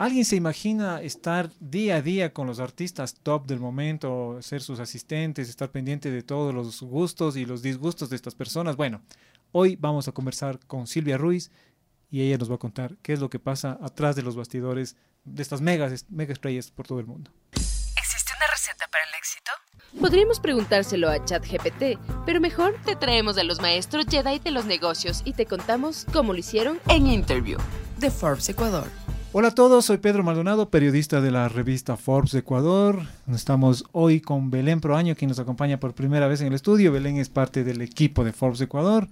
¿Alguien se imagina estar día a día con los artistas top del momento, ser sus asistentes, estar pendiente de todos los gustos y los disgustos de estas personas? Bueno, hoy vamos a conversar con Silvia Ruiz y ella nos va a contar qué es lo que pasa atrás de los bastidores de estas megas, mega estrellas por todo el mundo. ¿Existe una receta para el éxito? Podríamos preguntárselo a ChatGPT, pero mejor te traemos a los maestros Jedi de los negocios y te contamos cómo lo hicieron En Interview de Forbes Ecuador. Hola a todos, soy Pedro Maldonado, periodista de la revista Forbes Ecuador. Estamos hoy con Belén Proaño, quien nos acompaña por primera vez en el estudio. Belén es parte del equipo de Forbes Ecuador.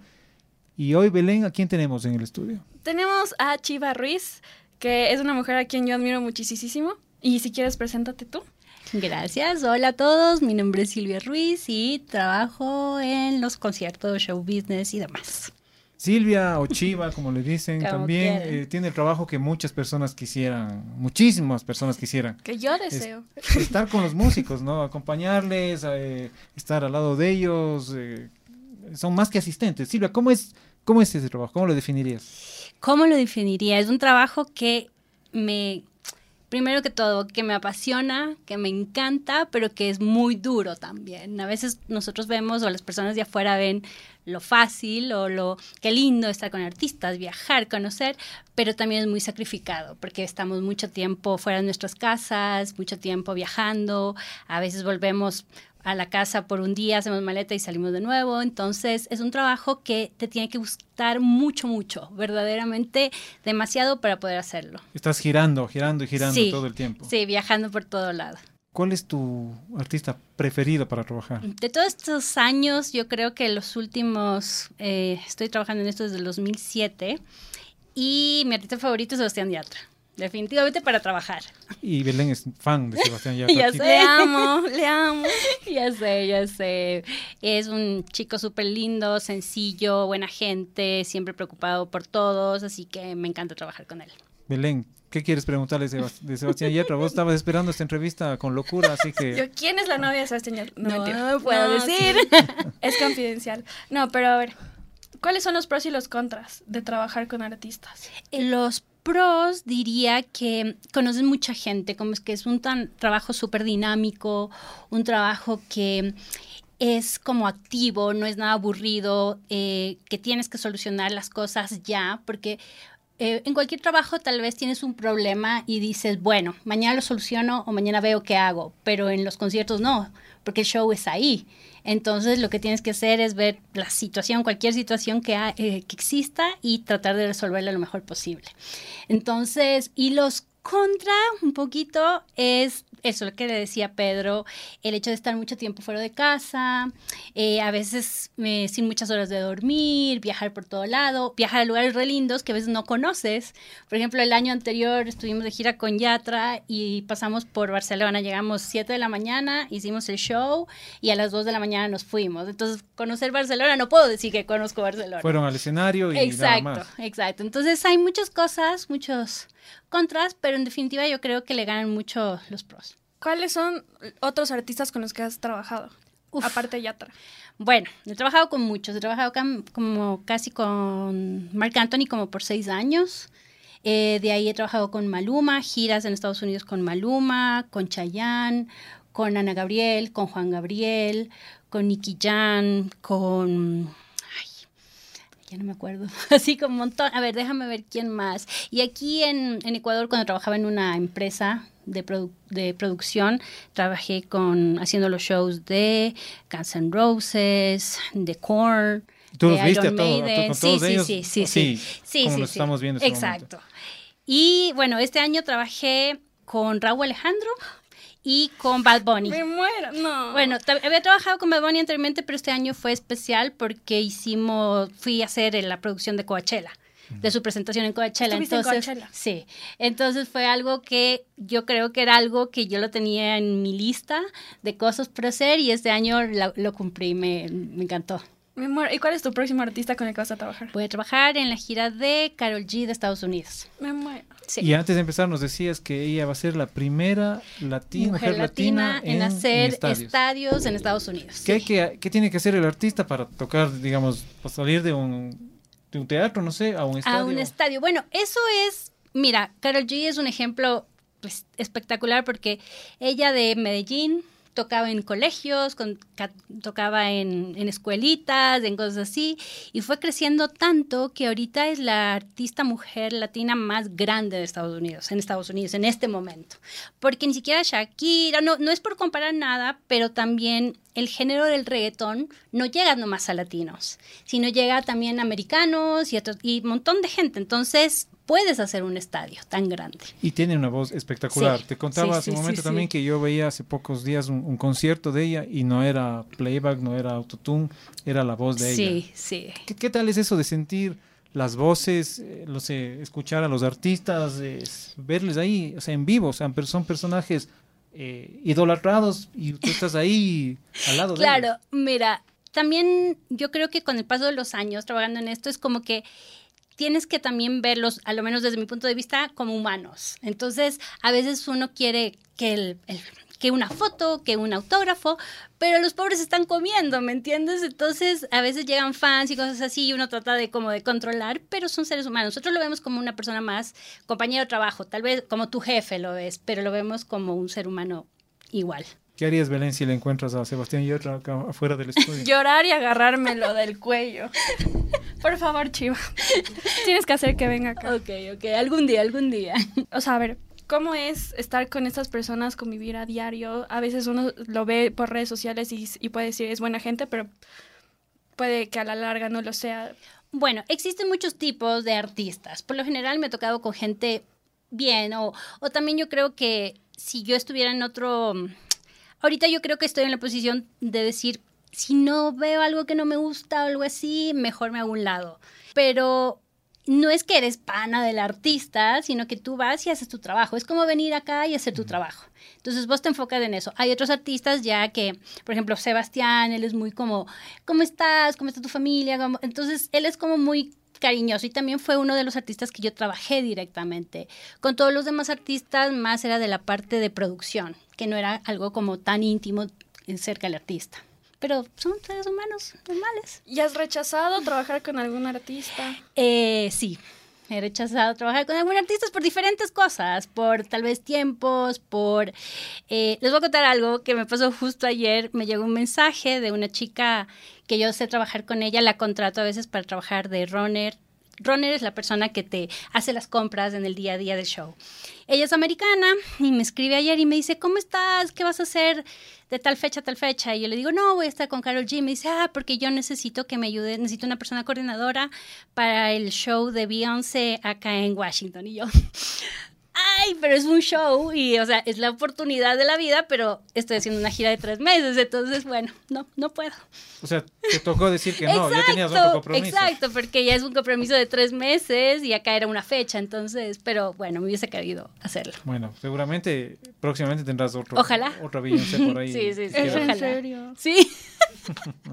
Y hoy, Belén, ¿a quién tenemos en el estudio? Tenemos a Chiva Ruiz, que es una mujer a quien yo admiro muchísimo. Y si quieres, preséntate tú. Gracias, hola a todos, mi nombre es Silvia Ruiz y trabajo en los conciertos, show business y demás. Silvia o Chiva, como le dicen, Como también eh, tiene el trabajo que muchas personas quisieran, muchísimas personas quisieran. Que yo deseo. Estar con los músicos, ¿no? Acompañarles, eh, estar al lado de ellos. eh, son más que asistentes. Silvia, ¿cómo es, ¿cómo es ese trabajo? ¿Cómo lo definirías? ¿Cómo lo definiría? Es un trabajo que me, primero que todo, que me apasiona, que me encanta, pero que es muy duro también. A veces nosotros vemos o las personas de afuera ven lo fácil o lo qué lindo estar con artistas, viajar, conocer, pero también es muy sacrificado porque estamos mucho tiempo fuera de nuestras casas, mucho tiempo viajando, a veces volvemos a la casa por un día, hacemos maleta y salimos de nuevo. Entonces es un trabajo que te tiene que gustar mucho, mucho, verdaderamente demasiado para poder hacerlo. Estás girando, girando y girando Sí, todo el tiempo. Sí, viajando por todo lado. ¿Cuál es tu artista preferido para trabajar? De todos estos años, yo creo que los últimos, eh, estoy trabajando en esto desde el 2007 y mi artista favorito es Sebastián Yatra. Definitivamente para trabajar. Y Belén es fan de Sebastián Yatra. Ya sé. Le amo, le amo. Ya sé, ya sé. Es un chico súper lindo, sencillo, buena gente, siempre preocupado por todos, así que me encanta trabajar con él. Belén, ¿qué quieres preguntarle de Sebas- de Sebastián Yatra? Vos estabas esperando esta entrevista con locura, así Yo, que ¿Quién es la novia de Sebastián Yatra? No, No, mentira. no puedo decir. Es confidencial. No, pero a ver. ¿Cuáles son los pros y los contras de trabajar con artistas? Los pros diría que conocen mucha gente, como es que es un trabajo súper dinámico, un trabajo que es como activo, no es nada aburrido, eh, que tienes que solucionar las cosas ya, porque eh, en cualquier trabajo tal vez tienes un problema y dices, bueno, mañana lo soluciono o mañana veo qué hago, pero en los conciertos no, porque el show es ahí. Entonces lo que tienes que hacer es ver la situación, cualquier situación que, ha- eh, que exista y tratar de resolverla lo mejor posible. Entonces, y los contra un poquito es eso lo que le decía Pedro, el hecho de estar mucho tiempo fuera de casa, eh, a veces eh, sin muchas horas de dormir, viajar por todo lado, viajar a lugares re lindos que a veces no conoces. Por ejemplo, el año anterior estuvimos de gira con Yatra y pasamos por Barcelona, llegamos 7 de la mañana, hicimos el show y a las 2 de la mañana nos fuimos. Entonces, conocer Barcelona, no puedo decir que conozco Barcelona. fueron al escenario y nada Exacto, más. exacto. Entonces hay muchas cosas, muchos contras, pero en definitiva yo creo que le ganan mucho los pros. ¿Cuáles son otros artistas con los que has trabajado? Uf. Aparte de Yatra. Bueno, he trabajado con muchos, he trabajado como casi con Marc Anthony como por seis años. Eh, de ahí he trabajado con Maluma, giras en Estados Unidos con Maluma, con Chayanne, con Ana Gabriel, con Juan Gabriel, con Nicky Jan, con... Ya no me acuerdo. Así como un montón. A ver, déjame ver quién más. Y aquí en, en Ecuador, cuando trabajaba en una empresa de, produ- de producción, trabajé con haciendo los shows de Guns N' Roses, de Korn. ¿Tú de los viste a todos? ¿A to- Maiden. con Sí, todos sí, ellos? sí, sí, sí. Sí, como sí, los sí. estamos viendo en este Exacto. Y bueno, este año trabajé con Raúl Alejandro y con Bad Bunny. Me muero. No. Bueno, había trabajado con Bad Bunny anteriormente, pero este año fue especial porque hicimos, fui a hacer la producción de Coachella, de su presentación en Coachella. ¿Estuviste en Entonces, Coachella? sí. Entonces fue algo que yo creo que era algo que yo lo tenía en mi lista de cosas por hacer y este año la- lo cumplí, me, me encantó. Me muero. ¿Y cuál es tu próximo artista con el que vas a trabajar? Voy a trabajar en la gira de Carol G de Estados Unidos. Me muero. Sí. Y antes de empezar nos decías que ella va a ser la primera latina, mujer latina en, hacer estadios. estadios. en Estados Unidos. ¿Qué, hay sí. que, ¿Qué tiene que hacer el artista para tocar, digamos, para salir de un, de un teatro, no sé, a un estadio? A un estadio. Bueno, eso es mira, Carol G es un ejemplo pues, espectacular porque ella de Medellín tocaba en colegios, con, ca- tocaba en, escuelitas, en cosas así, y fue creciendo tanto que ahorita es la artista mujer latina más grande de Estados Unidos, en Estados Unidos, en este momento. Porque ni siquiera Shakira, no, no es por comparar nada, pero también el género del reggaetón no llega nomás a latinos, sino llega también a americanos y, a y montón de gente. Entonces, puedes hacer un estadio tan grande. Y tiene una voz espectacular. Sí, Te contaba sí, hace un sí, momento también que yo veía hace pocos días un, un concierto de ella y no era playback, no era autotune, era la voz de ella. Sí, sí. ¿Qué, qué tal es eso de sentir las voces, eh, lo sé, escuchar a los artistas, eh, verles ahí, o sea, en vivo, o sea, son personajes eh, idolatrados y tú estás ahí al lado de Claro, ellos? mira, también yo creo que con el paso de los años trabajando en esto es como que tienes que también verlos, a lo menos desde mi punto de vista, como humanos. Entonces, a veces uno quiere que una foto, que un autógrafo, pero los pobres están comiendo, ¿me entiendes? Entonces, a veces llegan fans y cosas así y uno trata de como de controlar, pero son seres humanos. Nosotros lo vemos como una persona más, compañero de trabajo, tal vez como tu jefe lo ves, pero lo vemos como un ser humano igual. ¿Qué harías, Belén, si le encuentras a Sebastián y otra acá afuera del estudio? Llorar y agarrármelo del cuello. Por favor, Chiva. Tienes que hacer que venga acá. Ok, ok, algún día, algún día. O sea, a ver, ¿cómo es estar con estas personas, convivir a diario? A veces uno lo ve por redes sociales y, y puede decir es buena gente, pero puede que a la larga no lo sea. Bueno, existen muchos tipos de artistas. Por lo general me he tocado con gente bien o, o también yo creo que si yo estuviera en otro... Ahorita yo creo que estoy en la posición de decir, si no veo algo que no me gusta o algo así, mejor me hago un lado. Pero no es que eres pana del artista, sino que tú vas y haces tu trabajo. Es como venir acá y hacer tu trabajo. Entonces vos te enfocas en eso. Hay otros artistas ya que, por ejemplo, Sebastián, él es muy como, ¿cómo estás? ¿Cómo está tu familia? ¿Cómo-?" Entonces él es como muy cariñoso y también fue uno de los artistas que yo trabajé directamente. Con todos los demás artistas más era de la parte de producción, que no era algo como tan íntimo cerca del artista. Pero son seres humanos normales. ¿Y has rechazado trabajar con algún artista? Eh, sí, he rechazado trabajar con algunos artistas por diferentes cosas, por tal vez tiempos, por... eh, les voy a contar algo que me pasó justo ayer. Me llegó un mensaje de una chica que yo sé trabajar con ella, la contrato a veces para trabajar de runner. Runner es la persona que te hace las compras en el día a día del show. Ella es americana y me escribe ayer y me dice, ¿cómo estás? ¿Qué vas a hacer de tal fecha a tal fecha? Y yo le digo, no, voy a estar con Carol G. Me dice, ah, porque yo necesito que me ayude, necesito una persona coordinadora para el show de Beyoncé acá en Washington. Y yo, ay, pero es un show y, o sea, es la oportunidad de la vida, pero estoy haciendo una gira de tres meses, entonces, bueno, no, no puedo. O sea, te tocó decir que no, ya tenías otro compromiso. Exacto, porque ya es un compromiso de tres meses y acá era una fecha, entonces, pero bueno, me hubiese querido hacerlo. Bueno, seguramente próximamente tendrás otro, Ojalá. otra Beyoncé por ahí. Sí, sí, sí. ¿Es en serio? Sí,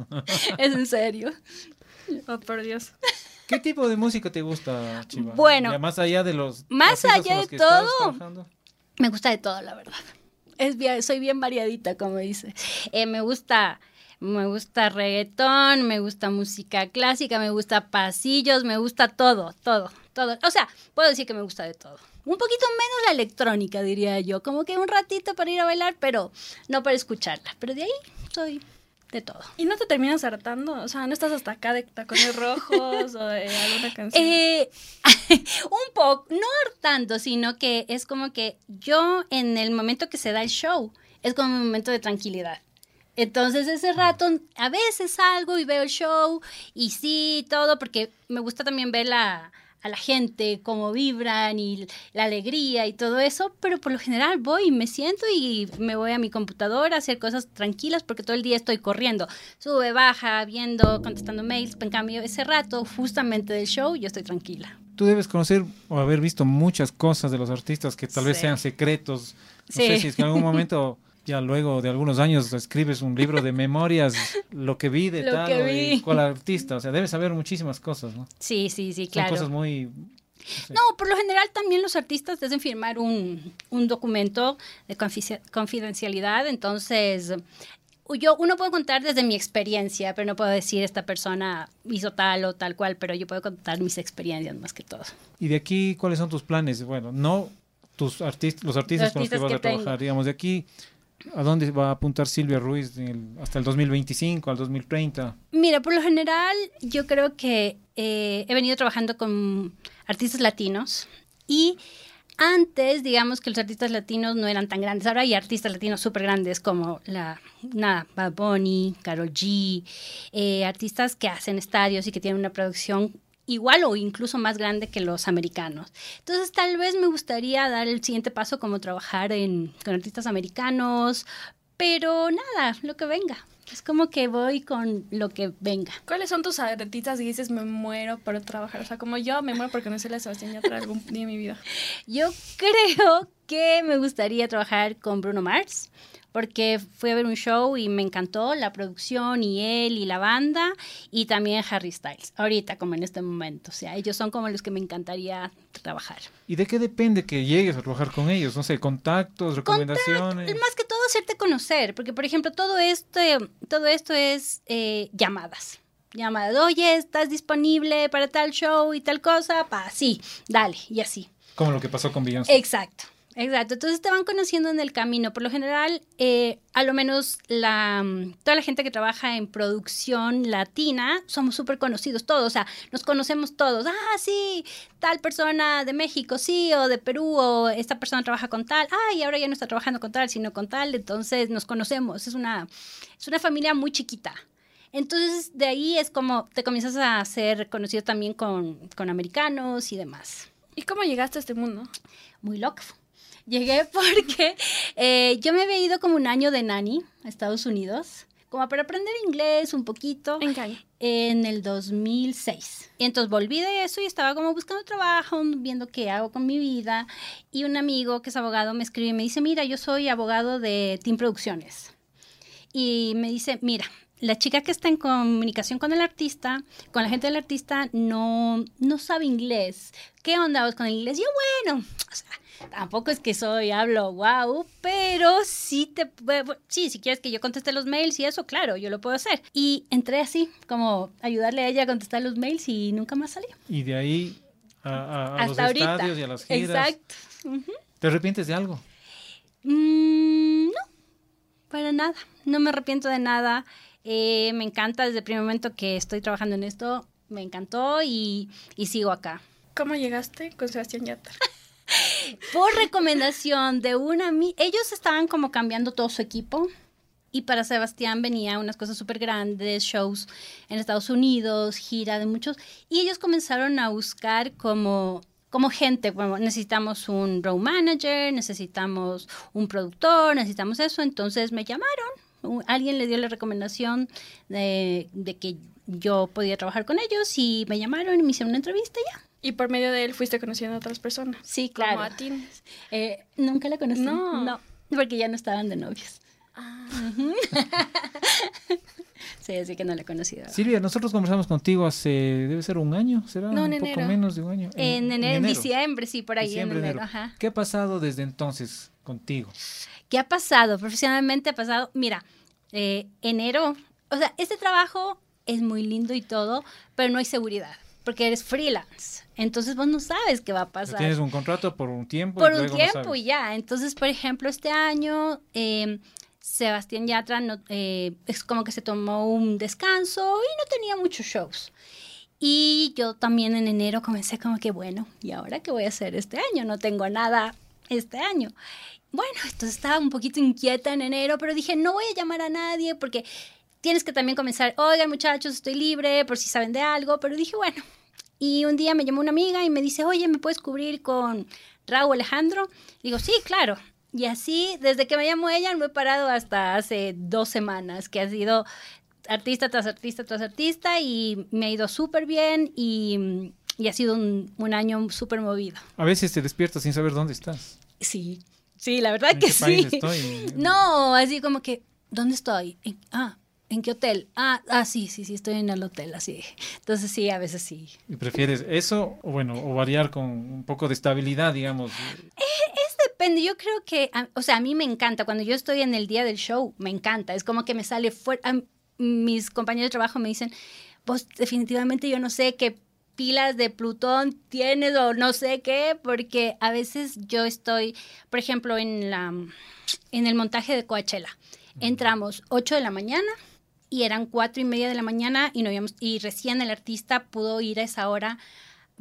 es en serio. Oh, por Dios. ¿Qué tipo de música te gusta, Chiva? Bueno, Ya más allá de los más allá los de todo. Me gusta de todo, la verdad. Es bien, soy bien variadita, como dice. Eh, me gusta, me gusta reggaetón, me gusta música clásica, me gusta pasillos, me gusta todo, todo, todo. O sea, puedo decir que me gusta de todo. Un poquito menos la electrónica, diría yo. Como que un ratito para ir a bailar, pero no para escucharla. Pero de ahí soy de todo. ¿Y no te terminas hartando? O sea, ¿no estás hasta acá de tacones rojos o de alguna canción? Eh, un poco, no hartando, sino que es como que yo en el momento que se da el show, es como un momento de tranquilidad. Entonces ese rato a veces salgo y veo el show y sí, todo, porque me gusta también ver la, a la gente, cómo vibran y la alegría y todo eso, pero por lo general voy y me siento y me voy a mi computadora a hacer cosas tranquilas porque todo el día estoy corriendo, sube, baja, viendo, contestando mails, en cambio ese rato justamente del show yo estoy tranquila. Tú debes conocer o haber visto muchas cosas de los artistas que tal vez Sí. sean secretos. No Sí. sé si es que en algún momento, ya luego de algunos años, escribes un libro de memorias, lo que vi de Lo tal que vi. cuál artista. O sea, debes saber muchísimas cosas, ¿no? Sí, sí, sí, Son claro. cosas muy... sé. No, por lo general también los artistas deben firmar un, un documento de confidencialidad, entonces yo, uno puede contar desde mi experiencia, pero no puedo decir esta persona hizo tal o tal cual, pero yo puedo contar mis experiencias más que todo. ¿Y de aquí cuáles son tus planes? Bueno, no tus artistas, los artistas Los con los que vas que a trabajar, tengo. digamos, de aquí, ¿a dónde va a apuntar Silvia Ruiz el- hasta el 2025, al 2030? Mira, por lo general, yo creo que eh, he venido trabajando con artistas latinos y antes, digamos que los artistas latinos no eran tan grandes. Ahora hay artistas latinos súper grandes como la, nada, Bad Bunny, Karol G, eh, artistas que hacen estadios y que tienen una producción igual o incluso más grande que los americanos. Entonces, tal vez me gustaría dar el siguiente paso como trabajar en, con artistas americanos, pero nada, lo que venga. Es como que voy con lo que venga. ¿Cuáles son tus artistas y dices me muero por trabajar? O sea, como yo me muero por conocer a Sebastián Yatra algún día en mi vida. Yo creo que me gustaría trabajar con Bruno Mars, porque fui a ver un show y me encantó la producción y él y la banda, y también Harry Styles, ahorita como en este momento. O sea, ellos son como los que me encantaría trabajar. ¿Y de qué depende que llegues a trabajar con ellos? No sé, contactos, recomendaciones. Más que todo, hacerte conocer, porque por ejemplo, todo esto, todo esto es eh, llamadas. Llamadas, oye, ¿estás disponible para tal show y tal cosa? Pa, sí, dale, y así. Como lo que pasó con Beyoncé. Exacto. Exacto, entonces te van conociendo en el camino. Por lo general, eh, a lo menos la, toda la gente que trabaja en producción latina somos súper conocidos todos, o sea, nos conocemos todos. Ah, sí, tal persona de México, sí, o de Perú, o esta persona trabaja con tal. Ah, y ahora ya no está trabajando con tal, sino con tal. Entonces nos conocemos. Es una, es una familia muy chiquita. Entonces, de ahí es como te comienzas a ser conocido también con, con americanos y demás. ¿Y cómo llegaste a este mundo? Muy loco. Llegué porque eh, yo me había ido como un año de nani a Estados Unidos, como para aprender inglés un poquito. ¿En qué? En el 2006. Y entonces volví de eso y estaba como buscando trabajo, viendo qué hago con mi vida. Y un amigo que es abogado me escribe y me dice, mira, yo soy abogado de Team Producciones. Y me dice, mira, la chica que está en comunicación con el artista, con la gente del artista, no, no sabe inglés. ¿Qué onda vos con el inglés? Yo, bueno, o sea, tampoco es que soy, hablo wow, pero sí te, sí, si quieres que yo conteste los mails y eso, claro, yo lo puedo hacer. Y entré así, como ayudarle a ella a contestar los mails y nunca más salí. Y de ahí a, a- a los Hasta ahorita. estadios y a las giras. Exacto. ¿Te arrepientes de algo? Mm, no, para nada. No me arrepiento de nada. Eh, me encanta desde el primer momento que estoy trabajando en esto. Me encantó y, y sigo acá. ¿Cómo llegaste con Sebastián Yatra? Por recomendación de una... ami- Ellos estaban como cambiando todo su equipo. Y para Sebastián venía unas cosas súper grandes, shows en Estados Unidos, gira de muchos. Y ellos comenzaron a buscar como, como gente, bueno, necesitamos un road manager, necesitamos un productor, necesitamos eso. Entonces me llamaron. Un- Alguien le dio la recomendación de, de que yo podía trabajar con ellos y me llamaron y me hicieron una entrevista y ya. Y por medio de él fuiste conociendo a otras personas. Sí, Como claro. a ti. Eh, Nunca la conocí. No. No, porque ya no estaban de novios. Ujú. sí, así que no la he conocido. Silvia, nosotros conversamos contigo hace, debe ser un año, ¿será? No, un en poco enero. menos de un año. En, enero, en diciembre, sí, por ahí Diciembre, en enero. enero. Ajá. ¿Qué ha pasado desde entonces contigo? ¿Qué ha pasado? Profesionalmente ha pasado, mira, eh, enero, o sea, este trabajo es muy lindo y todo, pero no hay seguridad, porque eres freelance. Entonces vos no sabes qué va a pasar. Tienes un contrato por un tiempo. y por un luego tiempo y ya. Entonces, por ejemplo, este año eh, Sebastián Yatra no- eh, es como que se tomó un descanso y no tenía muchos shows. Y yo también en enero comencé como que, bueno, ¿y ahora qué voy a hacer este año? No tengo nada este año. Bueno, entonces estaba un poquito inquieta en enero, pero dije, no voy a llamar a nadie porque tienes que también comenzar, oigan muchachos, estoy libre por si saben de algo, pero dije, bueno. Y un día me llamó una amiga y me dice, oye, ¿me puedes cubrir con Raúl Alejandro? Digo, sí, claro. Y así, desde que me llamó ella, no he parado hasta hace dos semanas, que ha sido artista tras artista tras artista y me ha ido súper bien y, ha sido un, un año súper movido. A veces te despiertas sin saber dónde estás. Sí, sí, la verdad ¿En que qué sí. país estoy? No, así como que, ¿dónde estoy? En- ah, ¿en qué hotel? Ah, ah, sí, sí, sí, estoy en el hotel, así. Entonces sí, a veces sí. ¿Y prefieres eso o bueno, o variar con un poco de estabilidad, digamos? Es depende, yo creo que, o sea, a mí me encanta, cuando yo estoy en el día del show, me encanta, es como que me sale fuerte, mis compañeros de trabajo me dicen, vos definitivamente yo no sé qué pilas de Plutón tienes o no sé qué, porque a veces yo estoy, por ejemplo, en, la, en el montaje de Coachella, entramos 8 de la mañana y eran cuatro y media de la mañana y, no habíamos, y recién el artista pudo ir a esa hora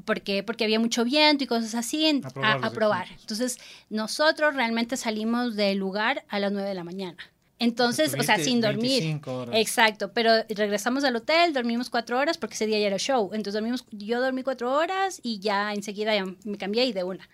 porque, porque había mucho viento y cosas así A a, probar a. Entonces, nosotros realmente salimos del lugar a las 9 de la mañana. Entonces, o sea, sin dormir. 25 horas. Exacto, pero regresamos al hotel, dormimos cuatro horas porque ese día ya era show. Entonces dormimos, yo dormí cuatro horas y ya enseguida ya me cambié y de una.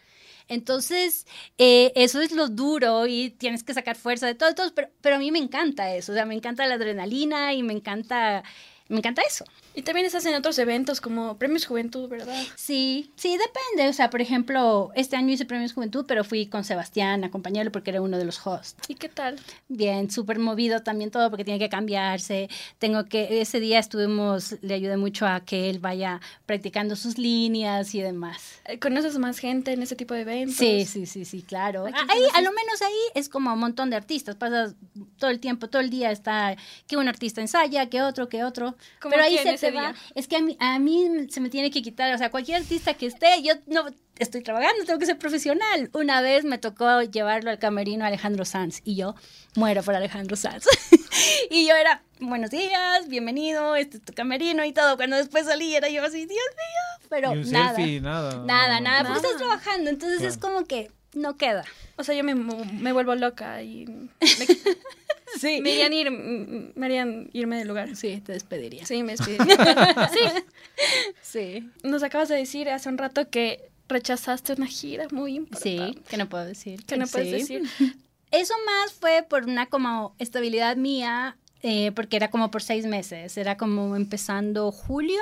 Entonces, eh, eso es lo duro y tienes que sacar fuerza de todo, todo, pero, pero a mí me encanta eso, o sea, me encanta la adrenalina y me encanta, me encanta eso. Y también estás en otros eventos como Premios Juventud, ¿verdad? Sí, sí, depende. O sea, por ejemplo, este año hice Premios Juventud, pero fui con Sebastián a acompañarlo porque era uno de los hosts. ¿Y qué tal? Bien, súper movido también todo porque tiene que cambiarse. Tengo que, ese día estuvimos, le ayudé mucho a que él vaya practicando sus líneas y demás. Eh, ¿Conoces más gente en ese tipo de eventos? Sí, sí, sí, sí, claro. ¿A quién Ahí, a lo menos ahí es como un montón de artistas. Pasas todo el tiempo, todo el día está que un artista ensaya, que otro, que otro. ¿Cómo Pero ahí quién se va. día? Es que a mí, a mí se me tiene que quitar, o sea, cualquier artista que esté, yo no estoy trabajando, tengo que ser profesional. Una vez me tocó llevarlo al camerino a Alejandro Sanz y yo muero por Alejandro Sanz. y yo era, buenos días, bienvenido, este es tu camerino y todo. Cuando después salí era yo así, Dios mío, pero Y un nada. selfie, nada. Nada, no, no. nada, porque Nada. estás trabajando, entonces es Claro. como que no queda. O sea, yo me, me vuelvo loca y me, Sí. me harían ir, me harían irme del lugar. Sí, te despediría. Sí, me despediría. sí, Sí. nos acabas de decir hace un rato que rechazaste una gira muy importante. Sí, que no puedo decir. ¿Qué no puedes Sí. decir? Eso más fue por una como estabilidad mía, eh, porque era como por seis meses, era como empezando julio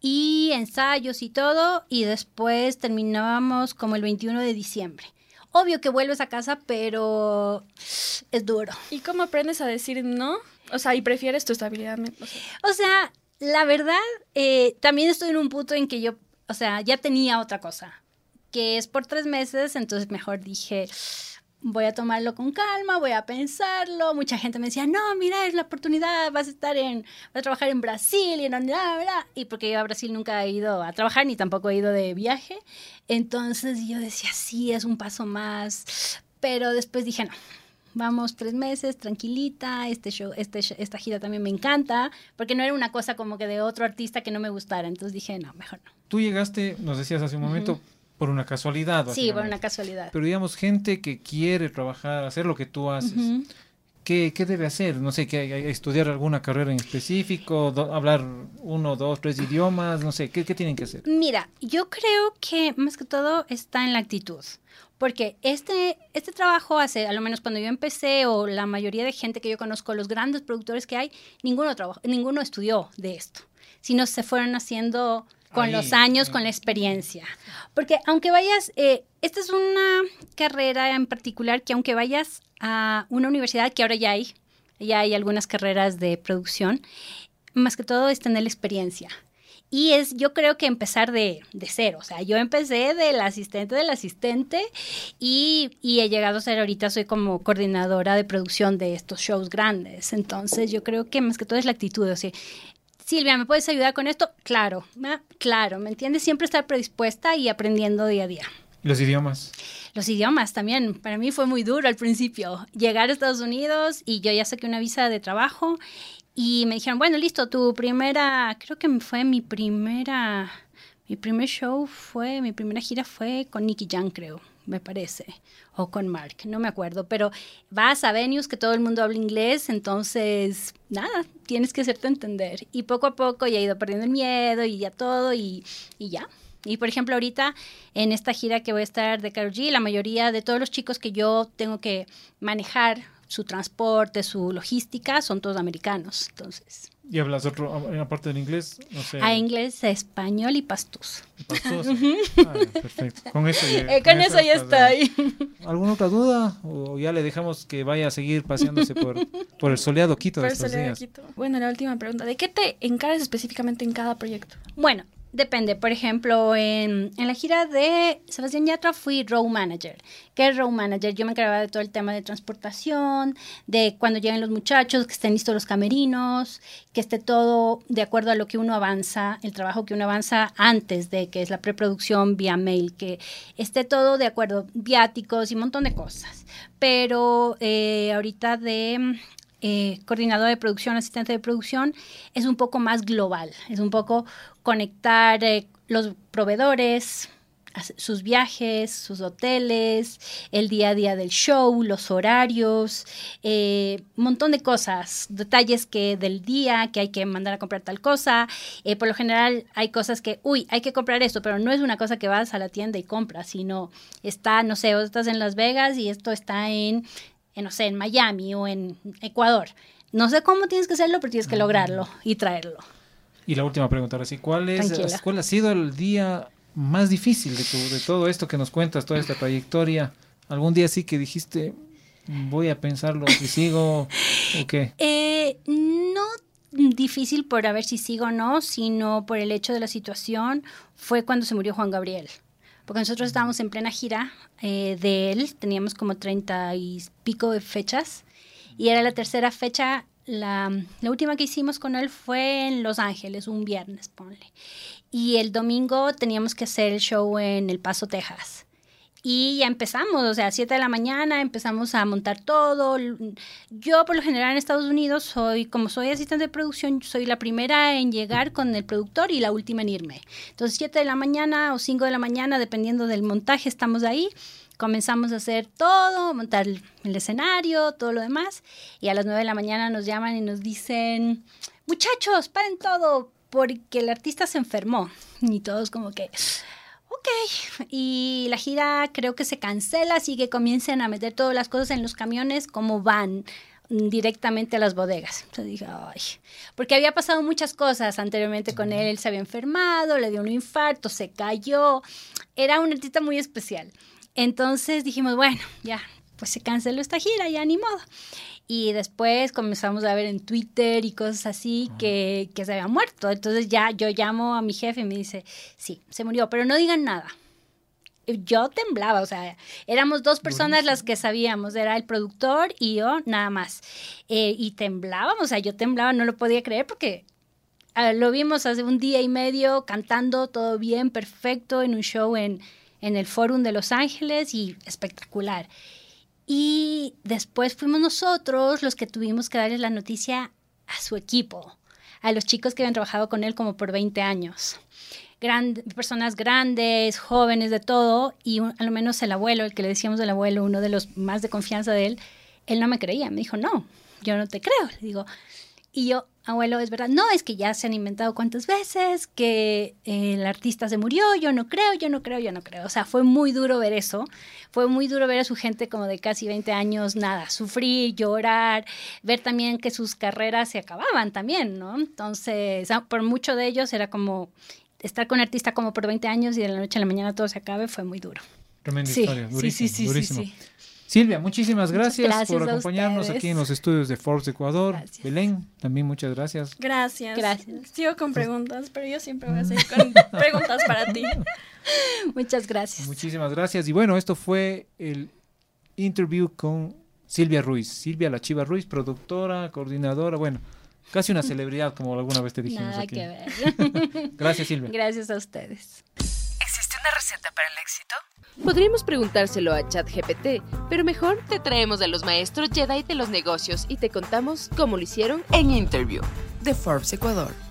y ensayos y todo, y después terminábamos como el 21 de diciembre. Obvio que vuelves a casa, pero es duro. ¿Y cómo aprendes a decir no? O sea, y prefieres tu estabilidad. o sea, O sea, la verdad, eh, también estoy en un punto en que yo, o sea, ya tenía otra cosa, que es por tres meses, entonces mejor dije, voy a tomarlo con calma, voy a pensarlo. Mucha gente me decía, no, mira, es la oportunidad, vas a estar en, vas a trabajar en Brasil y en bla, bla. Y porque yo a Brasil nunca he ido a trabajar ni tampoco he ido de viaje. Entonces yo decía, sí, es un paso más. Pero después dije, no, vamos tres meses, tranquilita, este show, este, esta gira también me encanta, porque no era una cosa como que de otro artista que no me gustara. Entonces dije, no, mejor no. Tú llegaste, nos decías hace un momento, por una casualidad. Sí, por una casualidad. Pero digamos, gente que quiere trabajar, hacer lo que tú haces. ¿qué, qué debe hacer? No sé, que estudiar alguna carrera en específico, do- hablar uno, dos, tres idiomas, no sé, ¿qué, qué tienen que hacer? Mira, yo creo que más que todo está en la actitud. Porque este, este trabajo hace, a lo menos cuando yo empecé, o la mayoría de gente que yo conozco, los grandes productores que hay, ninguno, trabajó, ninguno estudió de esto, sino se fueron haciendo con Ahí. los años, con la experiencia. Porque aunque vayas, eh, esta es una carrera en particular que aunque vayas a una universidad, que ahora ya hay, ya hay algunas carreras de producción, más que todo es tener la experiencia. Y es, yo creo que empezar de, de cero. O sea, yo empecé del asistente del asistente y, y he llegado a ser ahorita, soy como coordinadora de producción de estos shows grandes. Entonces, yo creo que más que todo es la actitud. O sea, Silvia, ¿me puedes ayudar con esto? Claro, claro, ¿me entiendes? Siempre estar predispuesta y aprendiendo día a día. Los idiomas. Los idiomas también, para mí fue muy duro al principio. Llegar a Estados Unidos y yo ya saqué una visa de trabajo y me dijeron, bueno, listo, tu primera, creo que fue mi primera, mi primer show fue, mi primera gira fue con Nicky Jam, creo, me parece, o con Mark, no me acuerdo, pero vas a venues que todo el mundo habla inglés, entonces, nada, tienes que hacerte entender. Y poco a poco ya he ido perdiendo el miedo y ya todo y, y ya. Y por ejemplo, ahorita en esta gira que voy a estar de Karol G, la mayoría de todos los chicos que yo tengo que manejar su transporte, su logística, son todos americanos. Entonces, ¿Y hablas otro, aparte del inglés? No sé. a inglés, español y pastus. pastoso. Ah, perfecto. Con eso ya, Eh, con eso ya estás, estoy. ¿Alguna otra duda? ¿O ya le dejamos que vaya a seguir paseándose por, por el soleado Quito de Por estos días? Quito. Bueno, la última pregunta. ¿De qué te encaras específicamente en cada proyecto? Bueno, Depende, por ejemplo, en, en, la gira de Sebastián Yatra fui row manager. ¿Qué es row manager? Yo me encargaba de todo el tema de transportación, de cuando lleguen los muchachos, que estén listos los camerinos, que esté todo de acuerdo a lo que uno avanza, el trabajo que uno avanza antes de que es la preproducción vía mail, que esté todo de acuerdo, viáticos y un montón de cosas. Pero eh, ahorita de eh, coordinador de producción, asistente de producción, es un poco más global, es un poco conectar eh, los proveedores, sus viajes, sus hoteles, el día a día del show, los horarios, eh, un montón de cosas, detalles que del día, que hay que mandar a comprar tal cosa. Eh, por lo general hay cosas que, uy, hay que comprar esto, pero no es una cosa que vas a la tienda y compras, sino está, no sé, estás en Las Vegas y esto está en no sé, en Miami o en Ecuador. No sé cómo tienes que hacerlo, pero tienes que lograrlo y traerlo. Y la última pregunta, ahora sí, ¿cuál, es, ¿cuál ha sido el día más difícil de, de todo esto que nos cuentas, toda esta trayectoria? ¿Algún día sí que dijiste, voy a pensarlo si sigo o qué? Eh, no difícil por a ver si sigo o no, sino por el hecho de la situación, fue cuando se murió Juan Gabriel porque nosotros estábamos en plena gira eh, de él, teníamos como treinta y pico de fechas, y era la tercera fecha, la, la, última que hicimos con él fue en Los Ángeles, un viernes, ponle. Y el domingo teníamos que hacer el show en El Paso, Texas. Y ya empezamos, o sea, a 7 de la mañana empezamos a montar todo. Yo por lo general en Estados Unidos soy, como soy asistente de producción, soy la primera en llegar con el productor y la última en irme. Entonces 7 de la mañana o 5 de la mañana, dependiendo del montaje, estamos ahí. Comenzamos a hacer todo, montar el, escenario, todo lo demás. Y a las 9 de la mañana nos llaman y nos dicen, muchachos, paren todo, porque el artista se enfermó. Y todos como que ok. Y la gira creo que se cancela, así que comiencen a meter todas las cosas en los camiones como van directamente a las bodegas. Entonces dije, ay, porque había pasado muchas cosas anteriormente con él, él se había enfermado, le dio un infarto, se cayó, era un artista muy especial. Entonces dijimos, bueno, ya, pues se canceló esta gira, ya ni modo. Y después comenzamos a ver en Twitter y cosas así que, que se había muerto. Entonces ya yo llamo a mi jefe y me dice, sí, se murió, pero no digan nada yo temblaba, o sea, éramos dos personas las que sabíamos, era el productor y yo nada más. Eh, y temblábamos, o sea, yo temblaba, no lo podía creer porque ah, lo vimos hace un día y medio cantando todo bien, perfecto, en un show en, en el Forum de Los Ángeles y espectacular. Y después fuimos nosotros los que tuvimos que darle la noticia a su equipo, a los chicos que habían trabajado con él como por 20 años. personas grandes, jóvenes, de todo, y a lo menos el abuelo, el que le decíamos del abuelo, uno de los más de confianza de él, él no me creía, me dijo, no, yo no te creo. Le digo, y yo, abuelo, es verdad, no, es que ya se han inventado cuántas veces, que eh, el artista se murió, yo no creo, yo no creo, yo no creo. O sea, fue muy duro ver eso, fue muy duro ver a su gente como de casi 20 años, nada, sufrir, llorar, ver también que sus carreras se acababan también, ¿no? Entonces, por mucho de ellos era como estar con un artista como por 20 años y de la noche a la mañana todo se acabe, fue muy duro. Tremenda historia, durísimo, sí, sí, sí, sí, Silvia, muchísimas gracias, por acompañarnos aquí en los estudios de Forbes Ecuador. Belén, también muchas gracias. Gracias. Gracias. Sigo con preguntas, pero yo siempre voy a seguir con preguntas para ti. Muchas gracias. Muchísimas gracias. Y bueno, esto fue el interview con Silvia Ruiz. Silvia La Chiva Ruiz, productora, coordinadora, bueno, casi una celebridad, como alguna vez te dijimos Nada aquí. Que ver. Gracias, Silvia. Gracias a ustedes. ¿Existe una receta para el éxito? Podríamos preguntárselo a ChatGPT, pero mejor te traemos a los maestros Jedi de los negocios y te contamos cómo lo hicieron en Interview de Forbes Ecuador.